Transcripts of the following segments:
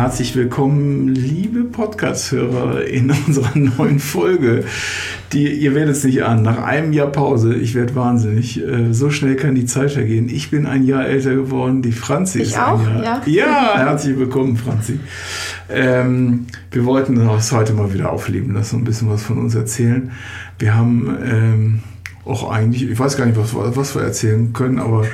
herzlich willkommen, liebe Podcast-Hörer, in unserer neuen Folge. Die, ihr werdet es nicht an, nach einem Jahr Pause, ich werde wahnsinnig, äh, so schnell kann die Zeit vergehen. Ich bin ein Jahr älter geworden, die Franzi Ich ist auch, ein Jahr. ja. ja, herzlich willkommen, Franzi. Ähm, wir wollten das heute mal wieder aufleben lassen, ein bisschen was von uns erzählen. Wir haben ähm, auch eigentlich, ich weiß gar nicht, was, was wir erzählen können, aber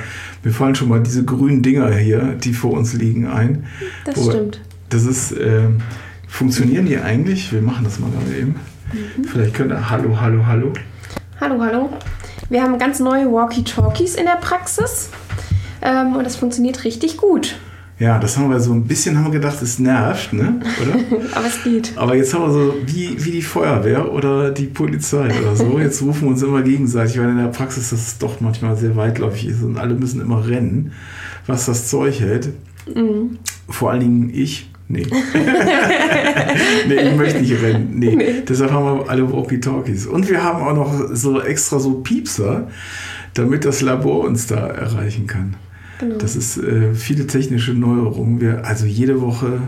mir fallen schon mal diese grünen Dinger hier, die vor uns liegen, ein. Das Wo- stimmt. Das ist, ähm, funktionieren die eigentlich? Wir machen das mal gerade eben. Mhm. Vielleicht könnt ihr, hallo, hallo, hallo. Hallo, hallo. Wir haben ganz neue Walkie-Talkies in der Praxis. Ähm, und das funktioniert richtig gut. Ja, das haben wir so ein bisschen, haben wir gedacht, es nervt, ne? Oder? Aber es geht. Aber jetzt haben wir so, wie, wie die Feuerwehr oder die Polizei oder so, jetzt rufen wir uns immer gegenseitig, weil in der Praxis das doch manchmal sehr weitläufig ist und alle müssen immer rennen, was das Zeug hält. Mhm. Vor allen Dingen ich. Nee. nee, ich möchte nicht rennen. Nee. Nee. Deshalb haben wir alle Walkie-Talkies. Und wir haben auch noch so extra so Piepser, damit das Labor uns da erreichen kann. Genau. Das ist äh, viele technische Neuerungen. Wir, also jede Woche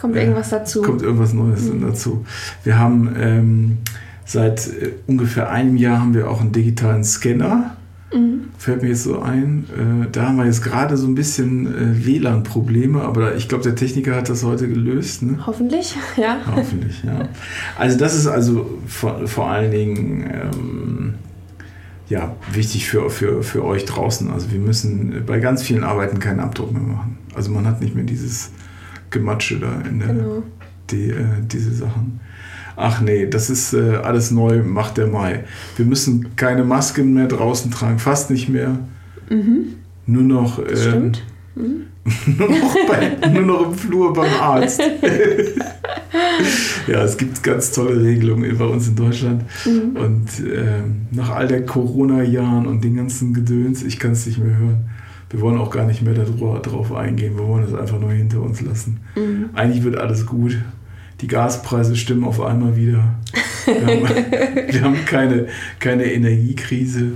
Kommt irgendwas dazu. kommt irgendwas Neues dazu. Wir haben ähm, seit äh, ungefähr einem Jahr haben wir auch einen digitalen Scanner. Mhm. Fällt mir jetzt so ein. Äh, da haben wir jetzt gerade so ein bisschen äh, WLAN-Probleme, aber ich glaube, der Techniker hat das heute gelöst. Ne? Hoffentlich, ja. Hoffentlich, ja. Also das ist also vor, vor allen Dingen ähm, ja, wichtig für, für, für euch draußen. Also wir müssen bei ganz vielen Arbeiten keinen Abdruck mehr machen. Also man hat nicht mehr dieses Gematsche da in der, Genau. die, äh, diese Sachen. Ach nee, das ist äh, alles neu, macht der Mai. Wir müssen keine Masken mehr draußen tragen, fast nicht mehr. Nur noch, ähm, Stimmt. nur, noch bei, nur noch im Flur beim Arzt. ja, es gibt ganz tolle Regelungen bei uns in Deutschland. Und ähm, nach all der Corona-Jahren und den ganzen Gedöns, ich kann es nicht mehr hören. Wir wollen auch gar nicht mehr darüber, drauf eingehen. Wir wollen es einfach nur hinter uns lassen. Eigentlich wird alles gut. Die Gaspreise stimmen auf einmal wieder. Wir haben, wir haben keine, keine Energiekrise.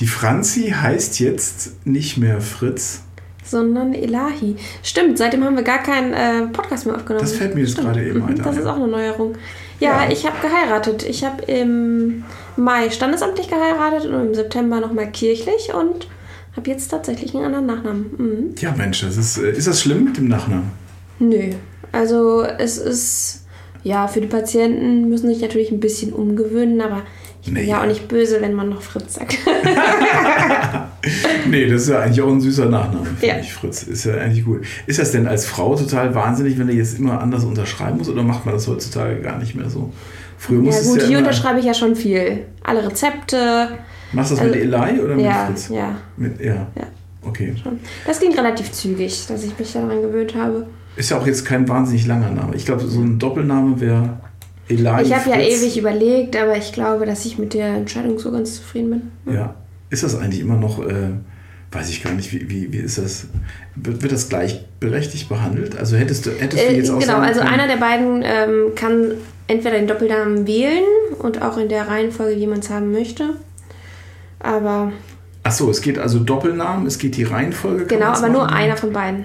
Die Franzi heißt jetzt nicht mehr Fritz. Sondern Elahi. Stimmt, seitdem haben wir gar keinen äh, Podcast mehr aufgenommen. Das fällt mir jetzt Stimmt. gerade eben ein, Das ist auch eine Neuerung. Ja, Ja. ich habe geheiratet. Ich habe im Mai standesamtlich geheiratet und im September nochmal kirchlich und habe jetzt tatsächlich einen anderen Nachnamen. Mhm. Ja, Mensch, das ist, äh, ist das schlimm mit dem Nachnamen? Nö. Also es ist, ja, für die Patienten müssen sich natürlich ein bisschen umgewöhnen, aber ich bin Nee. ja auch nicht böse, wenn man noch Fritz sagt. Nee, das ist ja eigentlich auch ein süßer Nachname, finde Ja. ich, Fritz. Ist ja eigentlich gut. Ist das denn als Frau total wahnsinnig, wenn du jetzt immer anders unterschreiben musst oder macht man das heutzutage gar nicht mehr so? Früher ja musstest gut, hier ja immer, unterschreibe ich ja schon viel. Alle Rezepte. Machst du das mit also- Eli oder mit Ja, Fritz? ja, Mit, ja. ja. Okay. Schon. Das ging relativ zügig, dass ich mich daran gewöhnt habe. Ist ja auch jetzt kein wahnsinnig langer Name. Ich glaube, so ein Doppelname wäre Eli. ich habe ja ewig überlegt, aber ich glaube, dass ich mit der Entscheidung so ganz zufrieden bin. Ja. Ist das eigentlich immer noch, äh, weiß ich gar nicht, wie, wie, wie ist das? Wird, wird das gleichberechtigt behandelt? Also hättest du, hättest du Äh, jetzt auch genau, also können- einer der beiden ähm, kann entweder den Doppelnamen wählen und auch in der Reihenfolge, wie man es haben möchte. Aber Ach so, es geht also Doppelnamen, es geht die Reihenfolge. genau, aber nur machen? einer von beiden.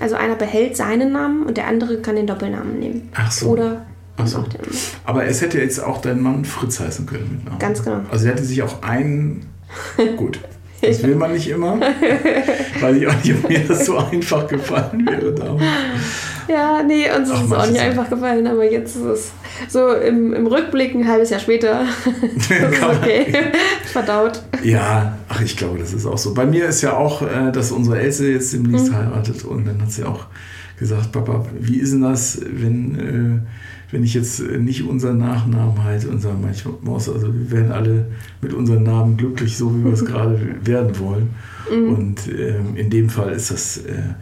Also einer behält seinen Namen und der andere kann den Doppelnamen nehmen. Ach so. Oder Ach so. Aber es hätte jetzt auch dein Mann Fritz heißen können mit Namen. Ganz genau. Also er hätte sich auch einen. Gut. Das will man nicht immer. Weiß ich auch nicht, ob mir das so einfach gefallen wäre damals. Ja, nee, uns ist es auch nicht einfach gefallen, aber jetzt ist es so im, im Rückblick ein halbes Jahr später. ist okay. Verdaut. Ja, ach, ich glaube, das ist auch so. Bei mir ist ja auch, äh, dass unsere Else jetzt demnächst heiratet und dann hat sie auch gesagt, Papa, wie ist denn das, wenn, äh, wenn ich jetzt nicht unseren Nachnamen halte manchmal, Maus, also wir werden alle mit unseren Namen glücklich, so wie wir es gerade werden wollen. Und ähm, in dem Fall ist das, äh,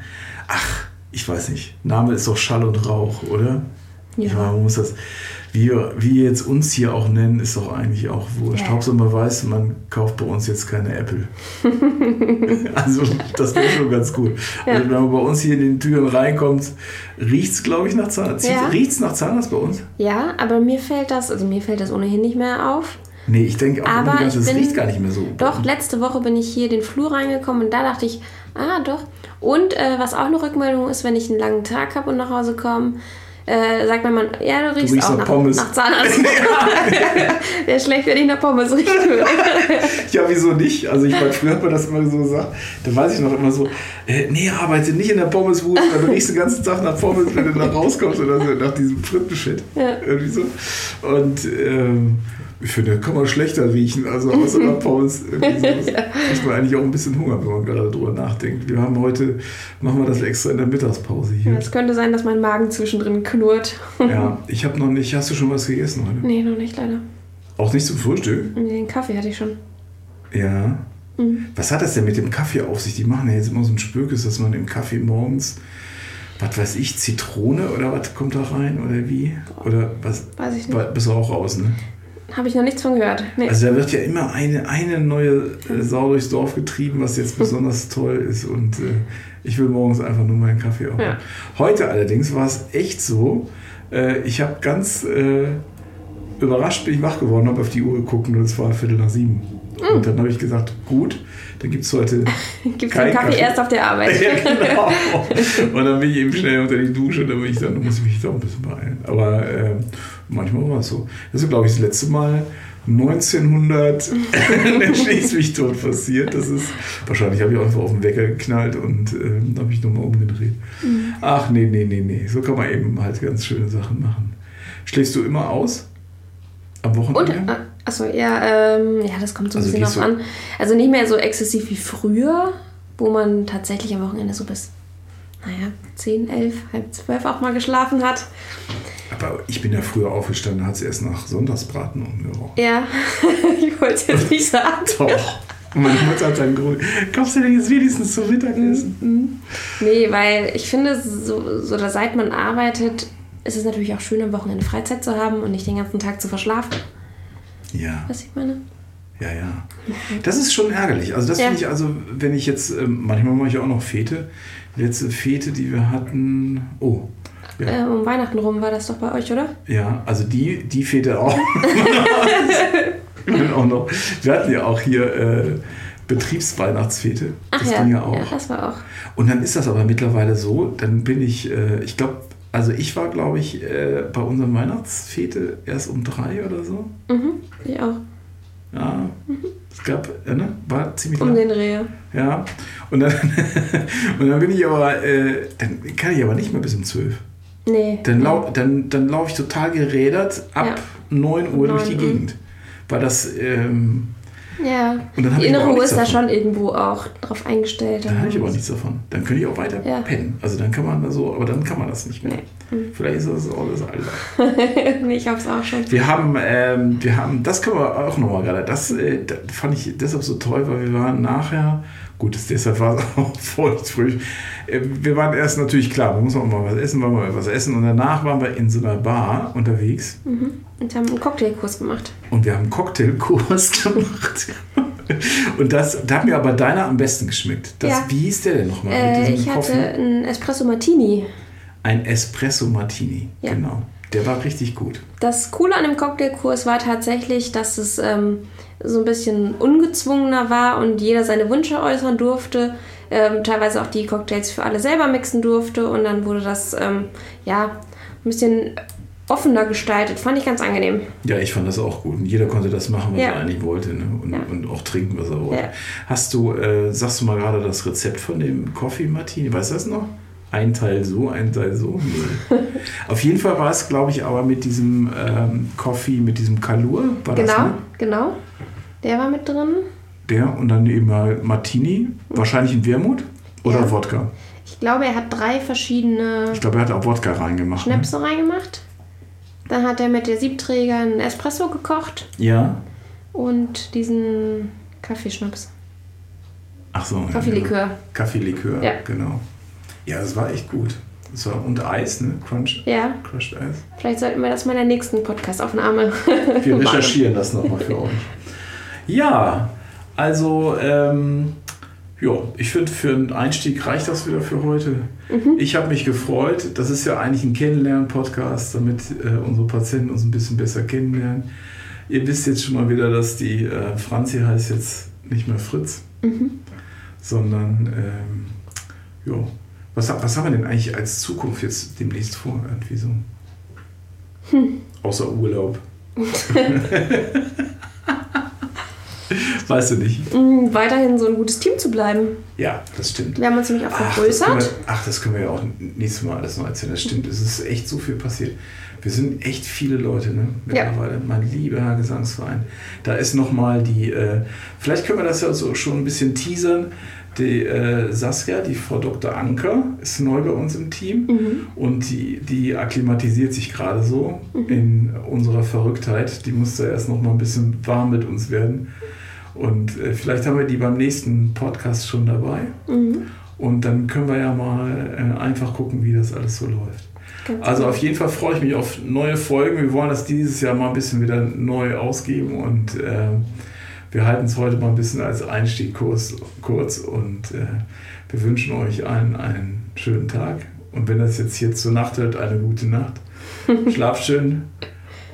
ach, ich weiß nicht, Name ist doch Schall und Rauch, oder? Ich meine, man muss das, wie, wir- jetzt uns hier auch nennen, ist doch eigentlich auch wurscht. Ja. Hauptsache man weiß, man kauft bei uns jetzt keine Apple. also das wäre schon ganz gut. Also wenn man bei uns hier in den Türen reinkommt, riecht es, glaube ich, nach Zahnarzt. Ja. Riecht es nach Zahnarzt bei uns? Ja, aber mir fällt das, also mir fällt das ohnehin nicht mehr auf. Nee, ich denke auch Aber immer, das bin- riecht gar nicht mehr so. Doch, letzte Woche bin ich hier den Flur reingekommen und da dachte ich, ah doch. Und äh, was auch eine Rückmeldung ist, wenn ich einen langen Tag habe und nach Hause komme, äh, sagt mein Mann, ja, du riechst, riechst auch nach nach, Pommes. nach Zahnarzt. Wäre schlecht, wenn ich nach Pommes riechen würde. Ja, wieso nicht? Also ich meine, früher hat man das immer so gesagt. Da weiß ich noch immer so, äh, nee, arbeite nicht in der Pommesbude, weil du riechst den ganzen Tag nach Pommes, wenn du da rauskommst oder so, nach diesem Frittenshit. Ja. Irgendwie so. Und ähm, ich finde, da kann man schlechter riechen, also außer nach Pommes. Kriegt man eigentlich auch ein bisschen Hunger, wenn man gerade drüber nachdenkt. Wir haben heute, machen wir das extra in der Mittagspause hier. Es könnte sein, dass mein Magen zwischendrin knurrt. Ja, ich habe noch nicht, hast du schon was gegessen heute? Nee, noch nicht leider. Auch nicht zum Frühstück? Nee, Den Kaffee hatte ich schon. Ja. Mhm. Was hat das denn mit dem Kaffee auf sich? Die machen ja jetzt immer so ein Spökes, dass man im Kaffee morgens, was weiß ich, Zitrone oder was kommt da rein oder wie? Oder was? Weiß ich nicht. Bist du auch raus, ne? Habe ich noch nichts von gehört. Nee. Also da wird ja immer eine, eine neue äh, Sau durchs Dorf getrieben, was jetzt besonders toll ist. Und äh, ich will morgens einfach nur meinen Kaffee aufmachen. Ja. Heute allerdings war es echt so, äh, ich habe ganz äh, überrascht, bin ich wach geworden, habe auf die Uhr geguckt und es war Viertel nach sieben. Mm. Und dann habe ich gesagt, gut, dann gibt es heute Gibt es kein den Kaffee, Kaffee. erst auf der Arbeit? ja, genau. Und dann bin ich eben schnell unter die Dusche, dann bin ich dann, muss ich mich doch ein bisschen beeilen. Aber äh, manchmal war es so. Das ist, glaube ich, das letzte Mal 1900 schießt mich tot passiert. Das ist, wahrscheinlich habe ich einfach auf den Wecker geknallt und äh, dann habe ich nochmal umgedreht. Ach, nee, nee, nee, nee. So kann man eben halt ganz schöne Sachen machen. Schläfst du immer aus? Am Und, Wochenende? äh, achso, ja, ähm, ja, das kommt so ein Also bisschen drauf an. Also nicht mehr so exzessiv wie früher, wo man tatsächlich am Wochenende so bis, naja, 10, 11, halb 12 auch mal geschlafen hat. Aber ich bin ja früher aufgestanden, hat es erst nach Sonntagsbraten umgerochen. Ja, ich wollte es jetzt nicht sagen. Doch. Und meine Mutter hat dann geholt. Kaufst du denn jetzt wenigstens zum Mittagessen? Nee, weil ich finde, so, so seit man arbeitet, ist es natürlich auch schön, am Wochenende Freizeit zu haben und nicht den ganzen Tag zu verschlafen. Ja, Was ich meine? ja, ja. Das ist schon ärgerlich. Also das Ja. finde ich, also wenn ich jetzt, ähm, manchmal mache ich auch noch Fete. Die letzte Fete, die wir hatten, oh, ja, Äh, um Weihnachten rum war das doch bei euch, oder? ja also die, die Fete auch. Auch noch, wir hatten ja auch hier äh, Betriebsweihnachtsfete. Ach das ja, ging ja auch. das war auch. Und dann ist das aber mittlerweile so, dann bin ich, äh, ich glaube, also ich war, glaube ich, äh, bei unserem Weihnachtsfete erst um drei oder so. Mhm, ich auch. Ja, es gab, äh, ne, war ziemlich Um lang. den Dreh. Ja, und dann, und dann bin ich aber, äh, dann kann ich aber nicht mehr bis um zwölf. Nee. Dann, lau dann, dann laufe ich total gerädert ab Ja. 9 Uhr durch die 9 Uhr. Gegend. Weil das, ähm, Ja. Und dann Die nichts ist da schon irgendwo auch drauf eingestellt. da habe ich aber nichts davon. Dann könnte ich auch weiter Ja. pennen. Also dann kann man da so, aber dann kann man das nicht mehr. Nee. Vielleicht ist das auch das Alter. nee, ich hab's auch schon. Wir haben, ähm, wir haben, das können wir auch nochmal gerade, das, äh, das fand ich deshalb so toll, weil wir waren nachher, gut, das, deshalb war es auch feucht früh. Äh, wir waren erst natürlich klar, wir mussten auch mal was essen, wollen wir was essen und danach waren wir in so einer Bar unterwegs Und haben einen Cocktailkurs gemacht. und wir haben einen Cocktailkurs gemacht. Und das, da hat mir aber deiner am besten geschmeckt. Das, Ja. Wie hieß der denn nochmal? Äh, ich hatte einen Espresso Martini. Ein Espresso Martini, Ja. genau. Der war richtig gut. Das Coole an dem Cocktailkurs war tatsächlich, dass es ähm, so ein bisschen ungezwungener war und jeder seine Wünsche äußern durfte. Ähm, teilweise auch die Cocktails für alle selber mixen durfte und dann wurde das ähm, ja ein bisschen offener gestaltet. Fand ich ganz angenehm. Ja, ich fand das auch gut. Und jeder konnte das machen, was Ja. er eigentlich wollte. Ne? Und, Ja. und auch trinken, was er wollte. Ja. Hast du, äh, sagst du mal gerade das Rezept von dem Coffee Martini? Weißt du das noch? Ein Teil so, ein Teil so. Auf jeden Fall war es, glaube ich, aber mit diesem ähm, Coffee, mit diesem Kalur. War das, Genau, ne? genau. Der war mit drin. Der und dann eben mal Martini. Wahrscheinlich in Wermut oder Ja. Wodka. Ich glaube, er hat drei verschiedene Ich glaube, er hat auch Wodka reingemacht. Ne? Schnäpse reingemacht. Dann hat er mit der Siebträger einen Espresso gekocht Ja. und diesen Kaffeeschnaps. Ach so. Kaffeelikör. genau. Kaffeelikör, Ja. genau. Ja, das war echt gut. War, und Eis, ne? Crunch. Ja, Crushed Eis. vielleicht sollten wir das mal in der nächsten Podcast-Aufnahme Wir recherchieren das nochmal für euch. Ja, also, ähm, ja, ich finde, für einen Einstieg reicht das wieder für heute. Mhm. Ich habe mich gefreut. Das ist ja eigentlich ein Kennenlernen-Podcast, damit äh, unsere Patienten uns ein bisschen besser kennenlernen. Ihr wisst jetzt schon mal wieder, dass die äh, Franzi heißt jetzt nicht mehr Fritz, Mhm. sondern ähm, jo. Was, was haben wir denn eigentlich als Zukunft jetzt demnächst vor? Irgendwie so? Hm. Außer Urlaub. weißt du nicht? Mm, Weiterhin so ein gutes Team zu bleiben. Ja, das stimmt. Wir haben uns nämlich auch Ach das, können wir, vergrößert. ach, das können wir ja auch nächstes Mal alles noch erzählen. Das stimmt, es ist echt so viel passiert. Wir sind echt viele Leute, ne? Mittlerweile. Mein lieber Herr Gesangsverein. Da ist nochmal die, äh, vielleicht können wir das ja so schon ein bisschen teasern. Die äh, Saskia, die Frau Dr. Anker, ist neu bei uns im Team Mhm. und die, die akklimatisiert sich gerade so in unserer Verrücktheit. Die muss da erst noch mal ein bisschen warm mit uns werden. Und äh, vielleicht haben wir die beim nächsten Podcast schon dabei. Mhm. Und dann können wir ja mal äh, einfach gucken, wie das alles so läuft. Ganz Also auf jeden Fall freue ich mich auf neue Folgen. Wir wollen das dieses Jahr mal ein bisschen wieder neu ausgeben und äh, wir halten es heute mal ein bisschen als Einstieg kurz, kurz und äh, wir wünschen euch allen einen schönen Tag. Und wenn das jetzt hier zur Nacht hört, eine gute Nacht. Schlaft schön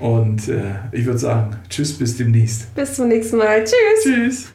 und äh, ich würde sagen, tschüss, bis demnächst. Bis zum nächsten Mal. Tschüss. Tschüss.